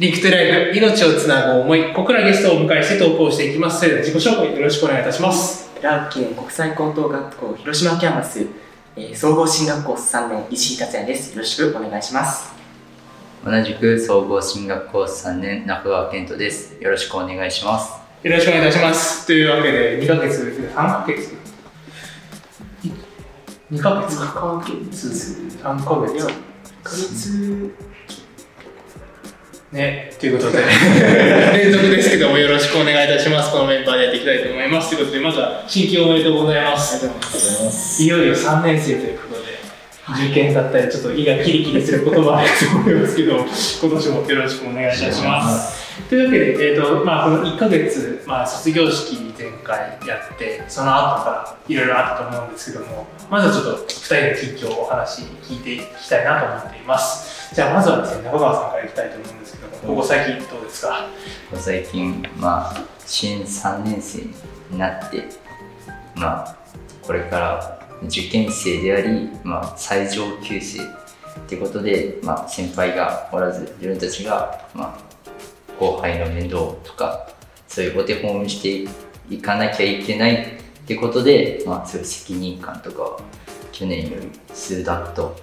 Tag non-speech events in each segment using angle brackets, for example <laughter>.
Link to Life、命をつなぐ思い、ここからゲストをお迎えして投稿していきます。それでは自己紹介よろしくお願いいたします。ラー県国際高等学校広島キャンパス、えー総合進学コース3年石井達也です。よろしくお願いします。同じく総合進学コース3年中川健人です。よろしくお願いします。よろしくお願いいたします。というわけで、2ヶ月、3ヶ月 ?2 ヶ月か。ヶ月3ヶ月。ヶ月ね、ということで、<laughs> 連続ですけどもよろしくお願いいたします。このメンバーでやっていきたいと思います。ということで、まずは新規おめでとうございます。ありがとうございます。いよいよ3年生ということで、受験だったり、ちょっと胃がキリキリする言葉 <laughs> あると思いますけど、今年もよろしくお願いいたします。というわけで、えーとまあ、この1ヶ月、まあ、卒業式前回やって、その後からいろいろあったと思うんですけども、まずはちょっと2人の近況をお話聞いていきたいなと思っています。じゃあ、まずはですね、中川さんからいきたいと思うんですけど、ここ最近どうですか？最近、まあ、新3年生になって、まあ、これから受験生であり、まあ、最上級生ってことで、まあ、先輩がおらず、自分たちが、まあ、後輩の面倒とか、そういうお手本をしていかなきゃいけないってことで、まあ、そういう責任感とかは去年より数段と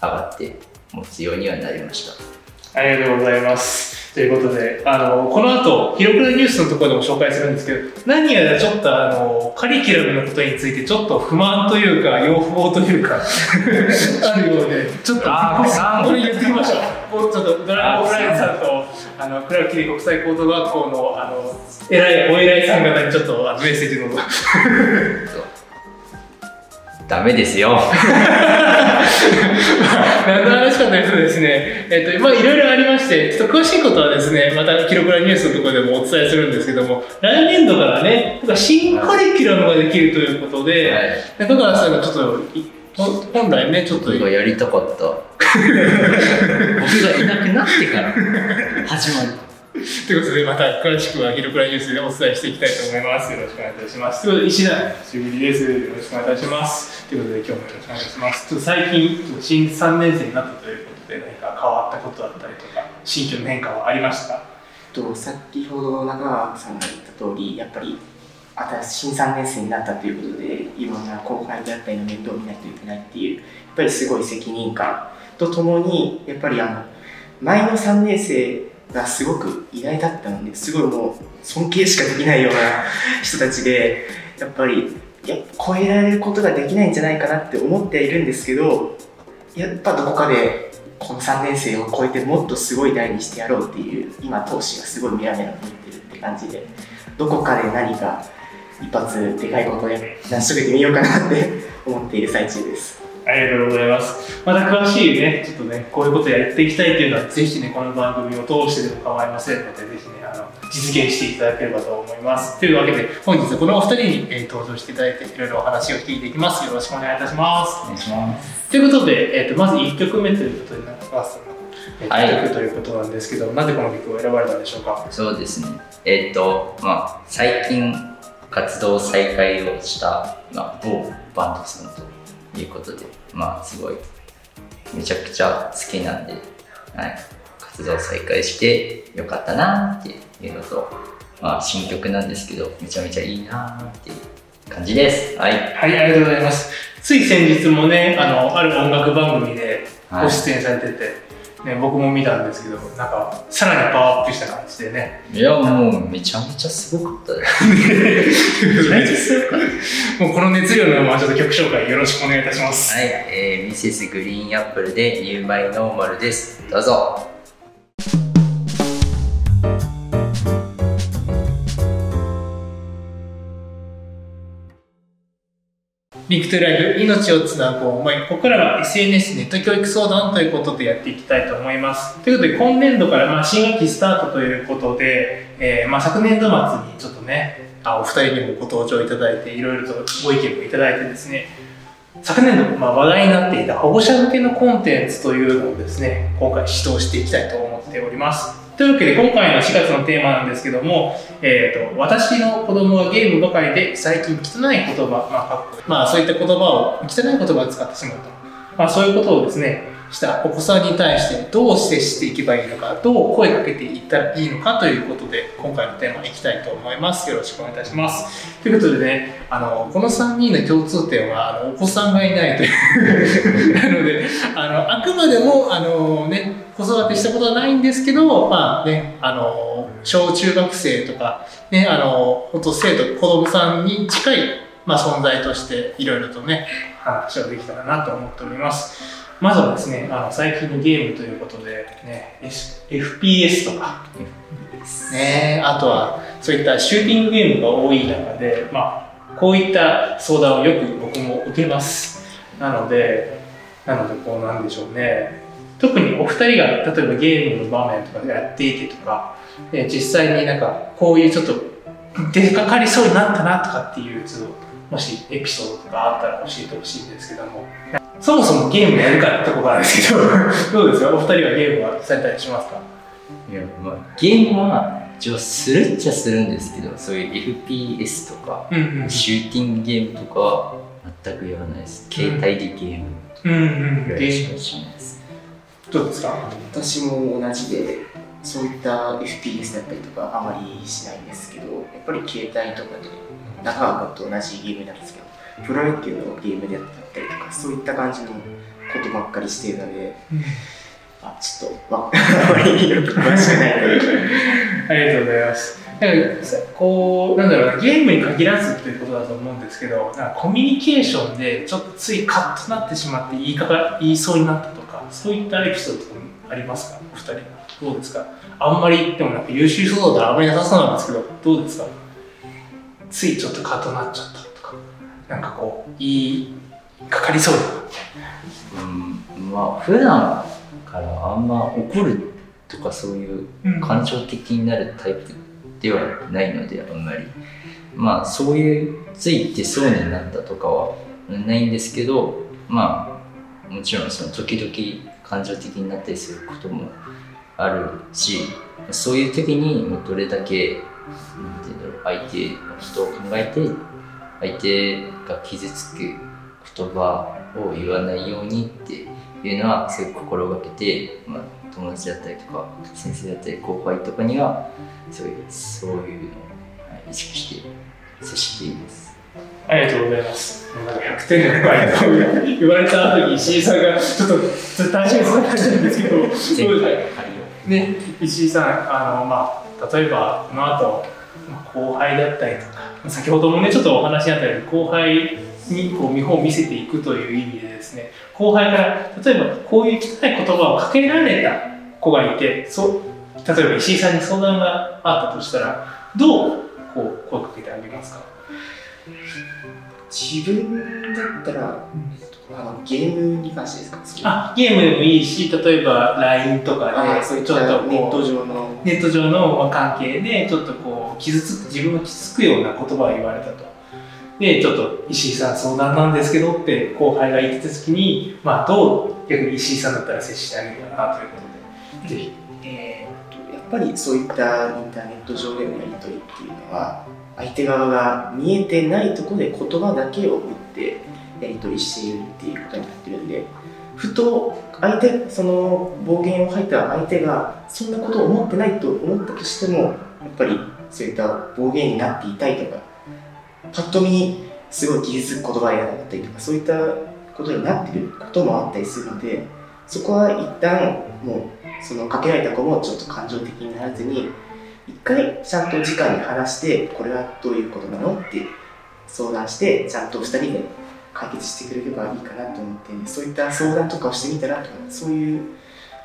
上がって持つようにはなりました。ありがとうございます。ということで、あのこの後、ヒロクラニュースのところでも紹介するんですけど、何やらちょっとあのカリキュラムのことについてちょっと不満というか、要望というか、<laughs> あるようで、ちょっと、あーこれ言ってみましょう。もうちょっとドラゴンフライズさんと、あの倉木国際高等学校のあの偉いお偉いさん方にちょっとあのメッセージの <laughs> ダメですよ。<laughs> ね、えっと、まあいろいろありまして、ちょっと詳しいことはですね、また記録欄ニュースのところでもお伝えするんですけども、来年度からね、なんか新カリキュラムができるということで、はい中川さんがちょっと本来ね、ちょっと、やりたかった。<laughs> 僕がいなくなってから始まる。ということで、また詳しくは記録欄ニュースでお伝えしていきたいと思います。よろしくお願いいたします。ということで、石田、久しぶりです。よろしくお願いいたします。ということで、今日もよろしくお願いします。ちょっと最近、新3年生になったということで、何か変わったことだったりとか、心境の変化はありました？と先ほど中川さんが言った通り、やっぱり新3年生になったということで、いろんな後輩であったりの面倒を見ないといけないっていう、やっぱりすごい責任感とともに、やっぱりあの前の3年生がすごく偉大だったので、すごいもう尊敬しかできないような人たちで、やっぱりや超えられることができないんじゃないかなって思っているんですけど、やっぱどこかでこの3年生を超えてもっとすごい代にしてやろうっていう今闘志がすごいメラメラ向いてるって感じでどこかで何か一発でかいことを成し遂げてみようかなって思っている最中ですありがとうございます。また詳しいね、ちょっとね、こういうことやっていきたいっていうのは、ぜひね、この番組を通してでも構いませんので、ぜひ、実現していただければと思います。というわけで、本日はこのお二人に、えー登場していただいて、いろいろお話を聞いていきます。よろしくお願いいたします。お願いします。ということで、えー、とまず1曲目ということで、中川さんの、えーはい曲ということなんですけど、なぜこの曲を選ばれたんでしょうか？そうですね。えっ、と、まあ、最近活動再開をした、まあ、某バンドさんということで、まあ、すごい、めちゃくちゃ好きなんで、はい、活動再開してよかったなっていうのと、まあ、新曲なんですけど、めちゃめちゃいいなっていう感じです。はい。はい、ありがとうございます。つい先日もね、あの、ある音楽番組ではいご出演されてて、ね、僕も見たんですけど、なんか、さらにパワーアップした感じでね、いや、もう、めちゃめちゃすごかったです。<laughs> めちゃめちゃすごかった。もうこの熱量のままちょっと曲紹介よろしくお願いいたします。はい、えー、ミセスグリーンアップルで You My Normal です。どうぞ。リクトライフ、命をつなぐ思い。ここからは SNS ネット教育相談ということでやっていきたいと思います。ということで、今年度からまあ新学期スタートということで、えーまあ昨年度末にちょっとね、あお二人にもご登場いただいて、いろいろとご意見もいただいてですね、昨年度、まあ、話題になっていた保護者向けのコンテンツというのをですね、今回指導していきたいと思っております。というわけで、今回の4月のテーマなんですけども、えー、と私の子供はゲームばかりで最近汚い言葉、まあまあ、そういった言葉を、汚い言葉を使ってしまうと。まあ、そういうことをですね、したお子さんに対してどう接していけばいいのかどう声かけていったらいいのかということで今回のテーマいきたいと思います。よろしくお願いいたします。ということでねあのこの3人の共通点はあのお子さんがいないという。<laughs> なのであのあくまでもあのね子育てしたことはないんですけど、まあね、あの小中学生とか、ね、あの本当生徒子供さんに近い、まあ、存在としていろいろとね話をできたらなと思っております。まずはですねあの最近のゲームということで、ね、FPS とか、ね、あとはそういったシューティングゲームが多い中で、まあ、こういった相談をよく僕も受けます。なのでなのでこうなんでしょうね。特にお二人が例えばゲームの場面とかでやっていてとかで実際になんかこういうちょっと出かかりそうになったなとかっていうもしエピソードとかあったら教えてほしいんですけども。そもそもゲームやるかってとこがあるんですけど。どうですか？お二人はゲームはされたりしますか？いやまあ、ゲームは一応するっちゃするんですけどそういう FPS とか、うんうん。シューティングゲームとかは全くやらないです。携帯でゲームうんうん。ぐらいしかしないです、どうですか？私も同じでそういった FPS だったりとかあまりしないんですけどやっぱり携帯とかで中川君と同じゲームなんですけどプロ野球のゲームであったりとかそういった感じのことばっかりしているのであちょっとわあまりよく詳しくないので。<laughs> ありがとうございます。なんかさこうなんだろうなゲームに限らずということだと思うんですけどなんかコミュニケーションでちょっとついカッとなってしまって言いかか言いそうになったとかそういったエピソードとかありますか？お二人どうですか？あんまりでもなんか優秀そうだあんまりなさそうなんですけどどうですか？ついちょっとカッとなっちゃったとかなんかこう言いかかりそうな。うん、まあ普段からあんま怒るとかそういう感情的になるタイプではないのであんまり。まあそういうついてそうになったとかはないんですけどまあもちろんその時々感情的になったりすることもあるしそういう時にもうどれだけなんていうんだろう相手の人を考えて相手が傷つく言葉を言わないようにっていうのはすごく心がけて、まあ、友達だったりとか先生だったり後輩とかにはそういうそういうのを意識して接しています。ありがとうございます。なんか100点の回答言われた後に石井さんがちょっとずっと大丈夫そうな感じなんですけど、どうです <laughs> ね、石井さん、あのまあ、例えばこの後、まあ後輩だったりとか、先ほどもね、ちょっとお話にあったように、後輩にこう見本を見せていくという意味でですね、後輩から、例えばこういう汚い言葉をかけられた子がいて、そう例えば石井さんに相談があったとしたら、どうこう声かけてあげますか？自分だったら、あのゲームに関してですか？あゲームでもいいし、例えば LINE とかで、あそういっちょっとたネット上の。ネット上のまあ関係でちょっとこう傷つく自分が傷つくような言葉を言われたと。でちょっと石井さん相談なんですけどって後輩が言ってた時に、まあ、どう逆に石井さんだったら接してあげるかなということで。ぜひ。えーとやっぱりそういったインターネット上でのやり取りっていうのは相手側が見えてないとこで言葉だけを打ってやり取りしているっていうことになってるんでふと相手その暴言を吐いた相手がそんなことを思ってないと思ったとしてもやっぱりそういった暴言になっていたりとかパッと見すごい傷つく言葉やだったりとかそういったことになってることもあったりするのでそこは一旦もうそのかけられた子もちょっと感情的にならずに一回ちゃんと直に話してこれはどういうことなの？って相談してちゃんと2人で解決してくれればいいかなと思ってんでそういった相談とかをしてみたらとかそういう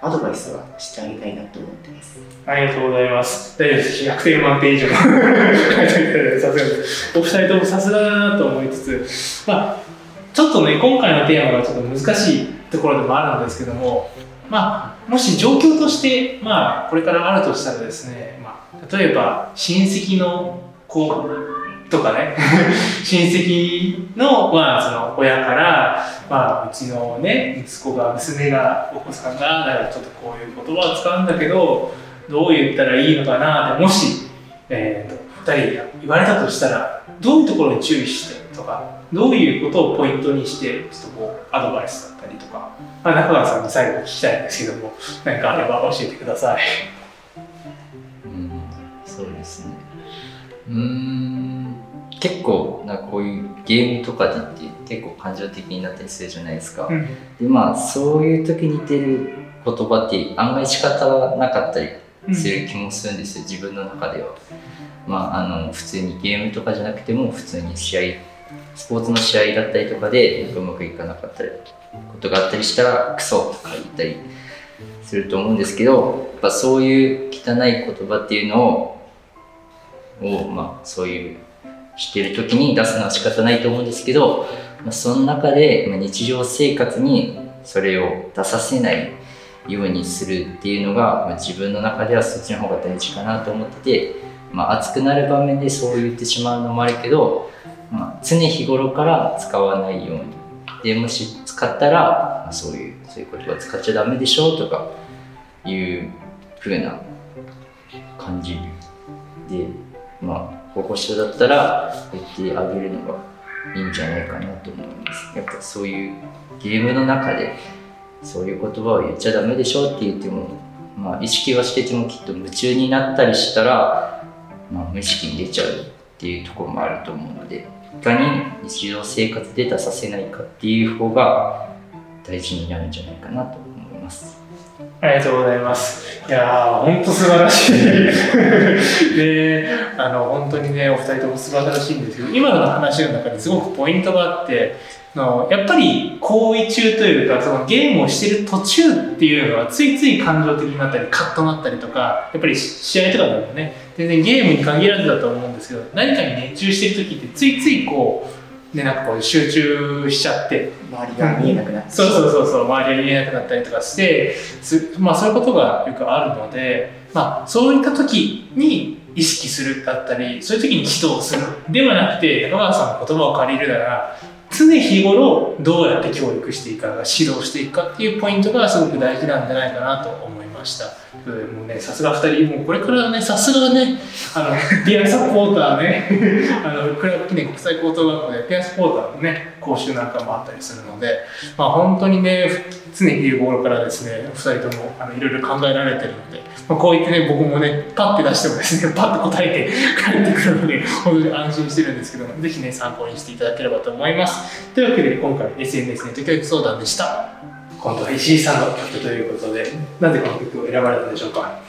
アドバイスはしてあげたいなと思ってますありがとうございます。大丈夫です。100点満点以上書いてさすが。お二人ともさすがだなと思いつつ、まあ、ちょっとね、今回のテーマがちょっと難しいところでもあるんですけども、まあ、もし状況として、まあ、これからあるとしたらですね、例えば親戚の子とかね、<laughs> 親戚の,、まあその親から、まあ、うちのね、息子が、娘が、お子さんが、だからちょっとこういう言葉を使うんだけど、どう言ったらいいのかなって、もし、えー、と2人が言われたとしたら、どういうところに注意してとかどういうことをポイントにしてちょっとこうアドバイスだったりとか、まあ、中川さんに最後聞きたいんですけども何かあれば教えてください。ですね。うーん。結構なこういうゲームとかでって結構感情的になったりするじゃないですか、うん。でまあそういう時に出る言葉って案外仕方がなかったりする気もするんですよ、自分の中では。まあ、あの普通にゲームとかじゃなくても普通に試合スポーツの試合だったりとかでうまくいかなかったりことがあったりしたらクソとか言ったりすると思うんですけどやっぱそういう汚い言葉っていうのをを、まあ、そういうしてる時に出すのは仕方ないと思うんですけど、まあ、その中で、ま、日常生活にそれを出させないようにするっていうのが、まあ、自分の中ではそっちの方が大事かなと思ってて、まあ、熱くなる場面でそう言ってしまうのもあるけど、まあ、常日頃から使わないように。でもし使ったら、まあ、そういうそういう言葉使っちゃダメでしょとかいう風な感じでまあ保護者だったら言ってあげるのがいいんじゃないかなと思いますやっぱそういうゲームの中でそういう言葉を言っちゃダメでしょって言っても、まあ、意識はしててもきっと夢中になったりしたら、まあ、無意識に出ちゃうっていうところもあると思うのでいかに日常生活で出させないかっていう方が大事になるんじゃないかなと。ありがとうございます。いやー、本当素晴らしい。<laughs> で、あの、本当にね、お二人とも素晴らしいんですけど、今の話の中にすごくポイントがあって、のやっぱり行為中というか、そのゲームをしてる途中っていうのは、ついつい感情的になったり、カッとなったりとか、やっぱり試合とかでもね、全然ゲームに限らずだと思うんですけど、何かに熱中してる時って、ついついこう、ね、なんかこう集中しちゃって、周りが見えなくなって。そうそうそうそう周りが見えなくなったりとかしてす、まあ、そういうことがよくあるので、まあ、そういった時に意識するだったりそういう時に指導する。ではなくて中川さんの言葉を借りるなら常日頃どうやって教育していくか指導していくかっていうポイントがすごく大事なんじゃないかなと思いまました。もうね、さすが2人、もうこれからね、さすがね、あの、ピアサポーターね、<laughs> あの、クラブ記念国際高等学校でピアサポーターのね、講習なんかもあったりするので、まあ本当にね、常日頃からですね、2人ともあのいろいろ考えられてるので、まあ、こう言ってね、僕もね、パッて出してもですね、<laughs> パッと答えて <laughs> 帰ってくるので、本当に安心してるんですけども、ぜひね、参考にしていただければと思います。というわけで、今回 SNS ネット教育相談でした。今度は石井さんの曲ということで、なぜこの曲を選ばれたでしょうか？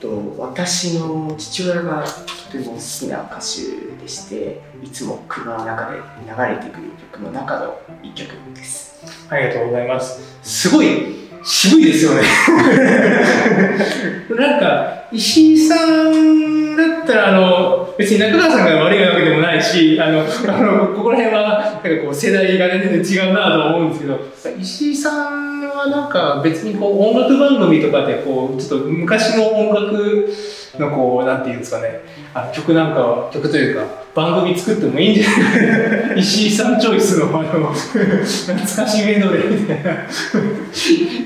と私の父親がとても好きな歌手でしていつも車の中で流れてくる曲の中の一曲ですありがとうございます。すごい渋いですよね。<laughs> なんか、石井さんだったら、あの、別に中川さんが悪いわけでもないし、あの、あのここら辺は、なんかこう、世代がね、全然違うなと思うんですけど、石井さんなんか別にこう、音楽番組とかで、こう、ちょっと昔の音楽のこう、なんていうんですかね、あの曲なんか、曲というか、番組作ってもいいんじゃない石井さんチョイスの、あの、懐かしメドレみたいな、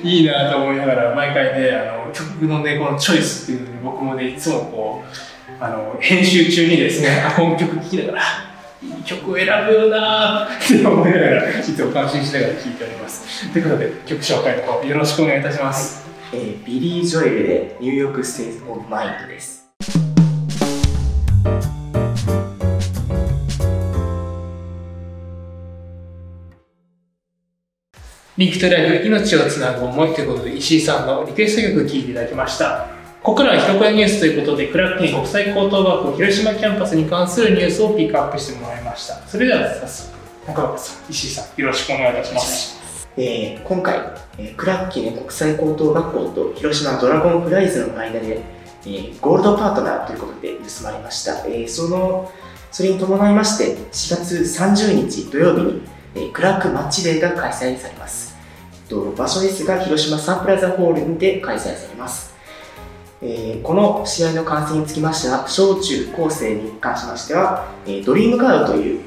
いいなと思いながら、毎回ね、あの、曲のね、このチョイスっていうのに僕もね、いつもこう、あの、編集中にですね、あ、この曲聴きながら、いい曲を選ぶよなって思いながら、いつも感心しながら聴いております。ということで、曲紹介の方、よろしくお願いいたします。えービリー・ジョエルで「 New York State of Mind」です Link to Life 命をつなぐ思いということで石井さんのリクエスト曲を聴いていただきましたここからはひとこやニュースということでクラーク記念国際高等学校広島キャンパスに関するニュースをピックアップしてもらいました。それでは早速中川さん石井さんよろしくお願いいたします。えー今回、えークラッキネ国際高等学校と広島ドラゴンフライズの間で、えーゴールドパートナーということで盗まれました、えーそのそれに伴いまして4月30日土曜日に、えークラックマッチデーが開催されます。と場所ですが広島サンプラザホールで開催されます、えーこの試合の観戦につきましては小中高生に関しましては、えードリームカードという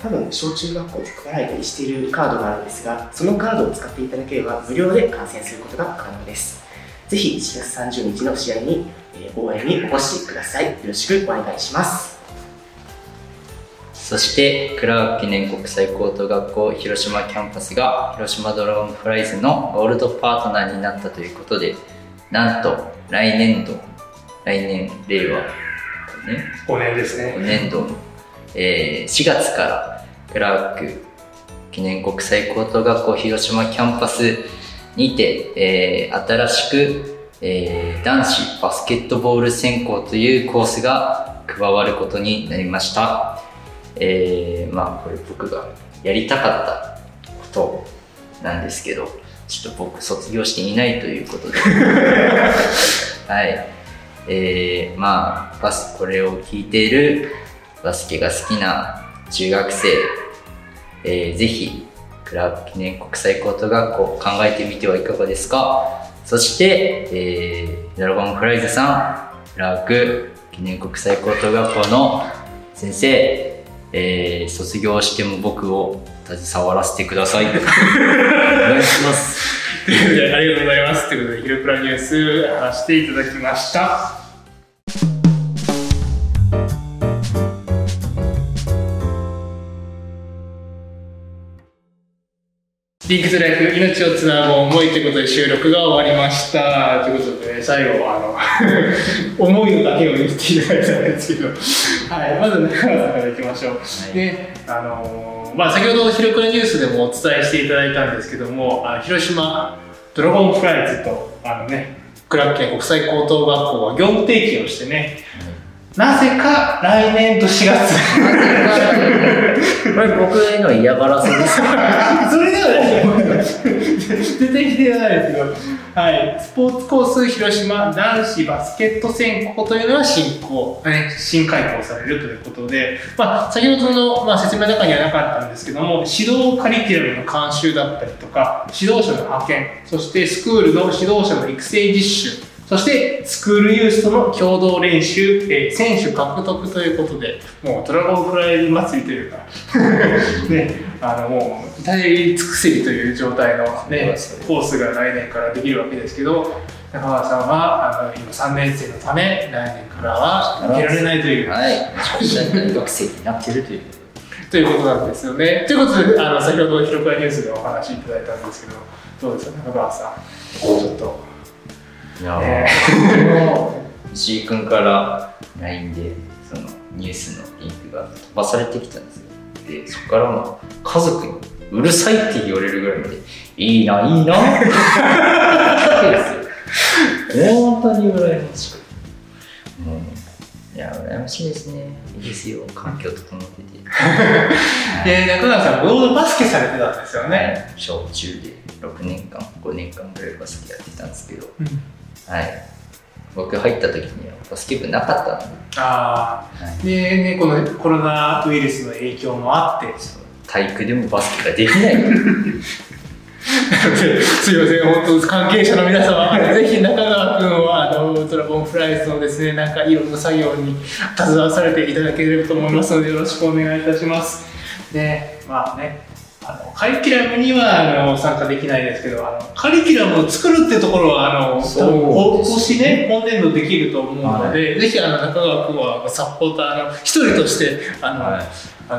多分小中学校で配られたりしているカードがあるんですがそのカードを使っていただければ無料で観戦することが可能です。ぜひ4月30日の試合に、えー応援にお越しください。よろしくお願いします。そしてクラーク記念国際高等学校広島キャンパスが広島ドラゴンフライズのゴールドパートナーになったということでなんと来年度。来年令和、ね、5年ですね。5年度、えー4月からクラーク記念国際高等学校広島キャンパスにて、えー新しく、えー男子バスケットボール専攻というコースが加わることになりました。えーまあこれ僕がやりたかったことなんですけど、ちょっと僕卒業していないということで、<laughs> はい。えーまあバスこれを聞いているバスケが好きな中学生、えーぜひクラーク記念国際高等学校考えてみてはいかがですか？そして、えードラゴンフライズさんクラーク記念国際高等学校の先生、えー卒業しても僕を携わらせてください <laughs> お願いしますということで、ありがとうございます。ということで、ヒルプラニュース話していただきました。リンクスライフ命をつなぐ思いということで収録が終わりました。ということで、最後、あの、<laughs> 思いのだけを言っていただいたんですけど、はい、まず中川さんからいきましょう。いで、あのーまあ、先ほどヒロクラニュースでもお伝えしていただいたんですけども、あの広島ドラゴンフライズと、あのね、クラッケン国際高等学校は業務提携をしてね、なぜか来年度4月。<laughs> これ僕への嫌がらせです。か <laughs> それではない出てきてないですけど、はい、スポーツコース広島男子バスケット専攻というのは新行、ね、新開校されるということで、まあ、先ほどの、まあ、説明の中にはなかったんですけども、指導カリキュラムの監修だったりとか、指導者の派遣、そしてスクールの指導者の育成実習、そしてスクールユースとの共同練習、えー選手獲得ということで、もうドラゴンフライ祭りというか、<laughs> ね、あのもう至り尽くせりという状態の、ね、コースが来年からできるわけですけど、中川さんはあの今3年生のため、来年からは受けられないという。はい学生になってるというということなんですよね。ということで、あの先ほど広くニュースでお話しいただいたんですけど、どうですか、中川さん。ちょっと。いやえ <laughs> 石井君から LINE でそのニュースのリンクが飛ばされてきたんですよ。でそこからも家族にうるさいって言われるぐらいまでいいないいな。って言ったわけですよ。本当に羨ましくうんいや羨ましいですね。いいですよ。環境整ってて。<laughs> で、中川さん、もともとバスケされてたんですよね。小中で6年間5年間ぐらいバスケやってたんですけど。うんはい。僕入った時にはバスケ部なかったの。でああ、はい。でね、このコロナウイルスの影響もあって、体育でもバスケができない。<laughs> すいません、本当関係者の皆様、<laughs> ぜひ中川君はあのドラゴンフライズのですね、なんかいろんな作業に携わされていただければと思いますので、よろしくお願いいたします。で、まあね、あのカリキュラムにはあの参加できないですけど、あのカリキュラムを作るっていうところは、あの今年ね、今年度できると思うので、ぜひあの中川君はサポーターの一人として、あの、はい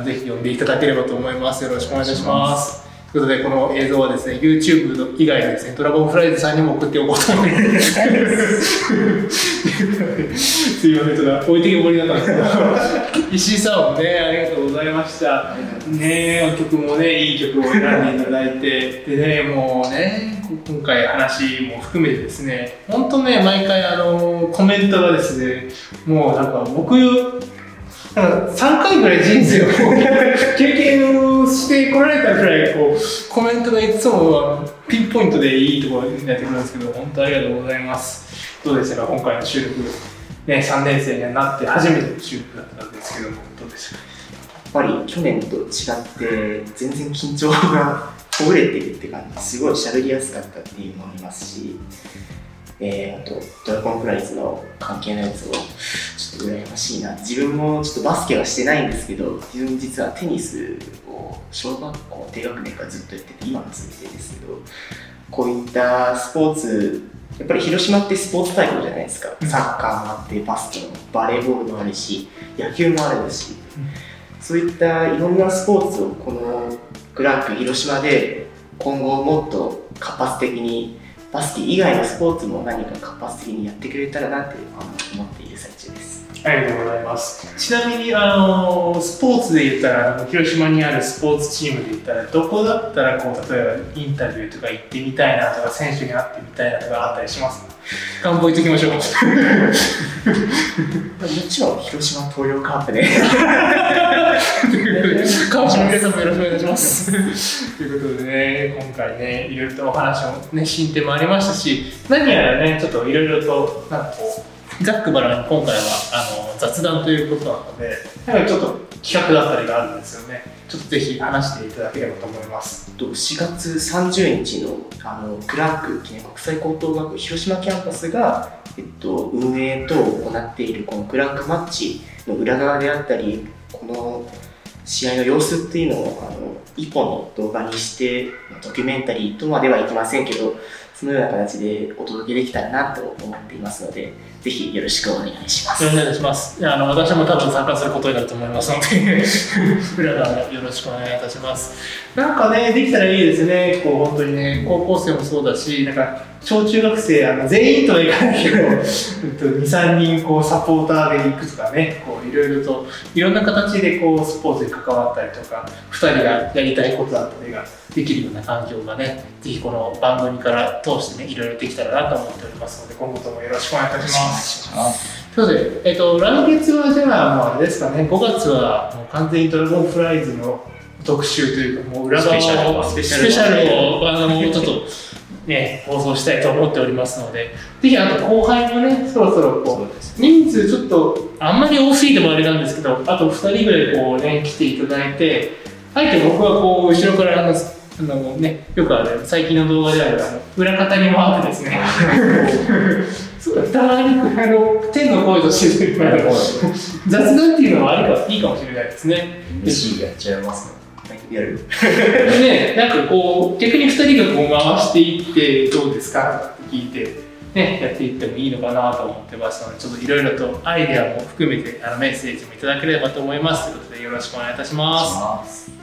ぜひ呼んでいただければと思います。よろしくお願いいたします。ということで、この映像はですね、YouTube 以外でですね、ドラゴンフライズさんにも送っておこうと思います。<laughs> すいません、ちょっと置いてけぼりだったんですけど、<laughs> 石井さんもね、ありがとうございました。ね曲もね、いい曲を選んでいただいて、でね、もうね、今回話も含めてですね、本当ね、毎回あの、コメントがですね、もうなんか僕、なんか3回ぐらい人生を <laughs> 経験をしてこられたぐらいこうコメントがいつもピンポイントでいいところになってくるんですけど本当ありがとうございます。どうでしたか今回の収録。ね3年生になって初めての収録だったんですけどもどうでした？かやっぱり去年と違って全然緊張がほぐれてるって感じすごい喋りやすかったっていうのもありますし、えー、あとドラゴンフライズの関係のやつをちょっと羨ましいな。自分もちょっとバスケはしてないんですけど自分実はテニスを小学校低学年からずっとやってて今も続いてるんですけどこういったスポーツやっぱり広島ってスポーツ大国じゃないですか、うん。サッカーもあってバスケもバレーボールもあるし野球もあるし、そういったいろんなスポーツをこのクランク広島で今後もっと活発的にバスケ以外のスポーツも何か活発的にやってくれたらなって思っている最中です。ありがとうございます。ちなみに、あのスポーツで言ったら、あの広島にあるスポーツチームで言ったら、どこだったら、こう、例えばインタビューとか行ってみたいなとか、選手に会ってみたいなとかあったりします願望言っときましょう。<laughs> <laughs> もちろん広島東洋カープで川島皆さんもよろしくお願いします。<laughs> ということでね、今回ね、いろいろとお話もね、進展もありましたし、何やらね、ちょっといろいろと、なんかこう、ざっくばらんに今回はあの雑談ということなので、なんかちょっと企画だったりがあるんですよね。ちょっとぜひ話していただければと思います。と4月30日のあのクランク記念国際高等学校広島キャンパスが、えっと、運営等を行っているこのクランクマッチの裏側であったりこの試合の様子っていうのをあの一本の動画にしてドキュメンタリーとまではいきませんけどそのような形でお届けできたらなと思っていますのでぜひよろしくお願いします。よろしくお願いします。いやあの私も多分参加することになると思いますので、<laughs> 裏側よろしくお願いいたします。なんかね、できたらいいですね。こう本当にね、高校生もそうだし、なんか小中学生あの全員とはいかないけど、<laughs> うんと2、3人こうサポーターで行くとかね、こういろいろといろんな形でこうスポーツに関わったりとか、2人がやりたいことだったりができるような環境がね、ぜひこの番組から通してね、いろいろできたらなと思っておりますので、今後ともよろしくお願いいたします。そうですえっと、来月はじゃあ、もうあれですかね、5月はもう完全にドラゴンフライズの特集というか、もう裏側を、スペシャルスペシャルを、あの、ちょっと、ね、放送したいと思っておりますので、ぜひ、あと後輩もね、そろそろこう、人数ちょっと、あんまり多すぎてもあれなんですけど、あと2人ぐらいこうね、来ていただいて、あえて僕はこう、後ろからあの、あのね、よくある最近の動画であるあの裏方に回ってですね <laughs> そうたまにあの天の声として雑談っていうのはありかいいかもしれないですね。MC やっちゃいますね。やるでね、なんかこう逆に2人がこう回していってどうですかって聞いて、ね、やっていってもいいのかなと思ってますのでちょっといろいろとアイデアも含めてあのメッセージもいただければと思いますということでよろしくお願いいたし。ます。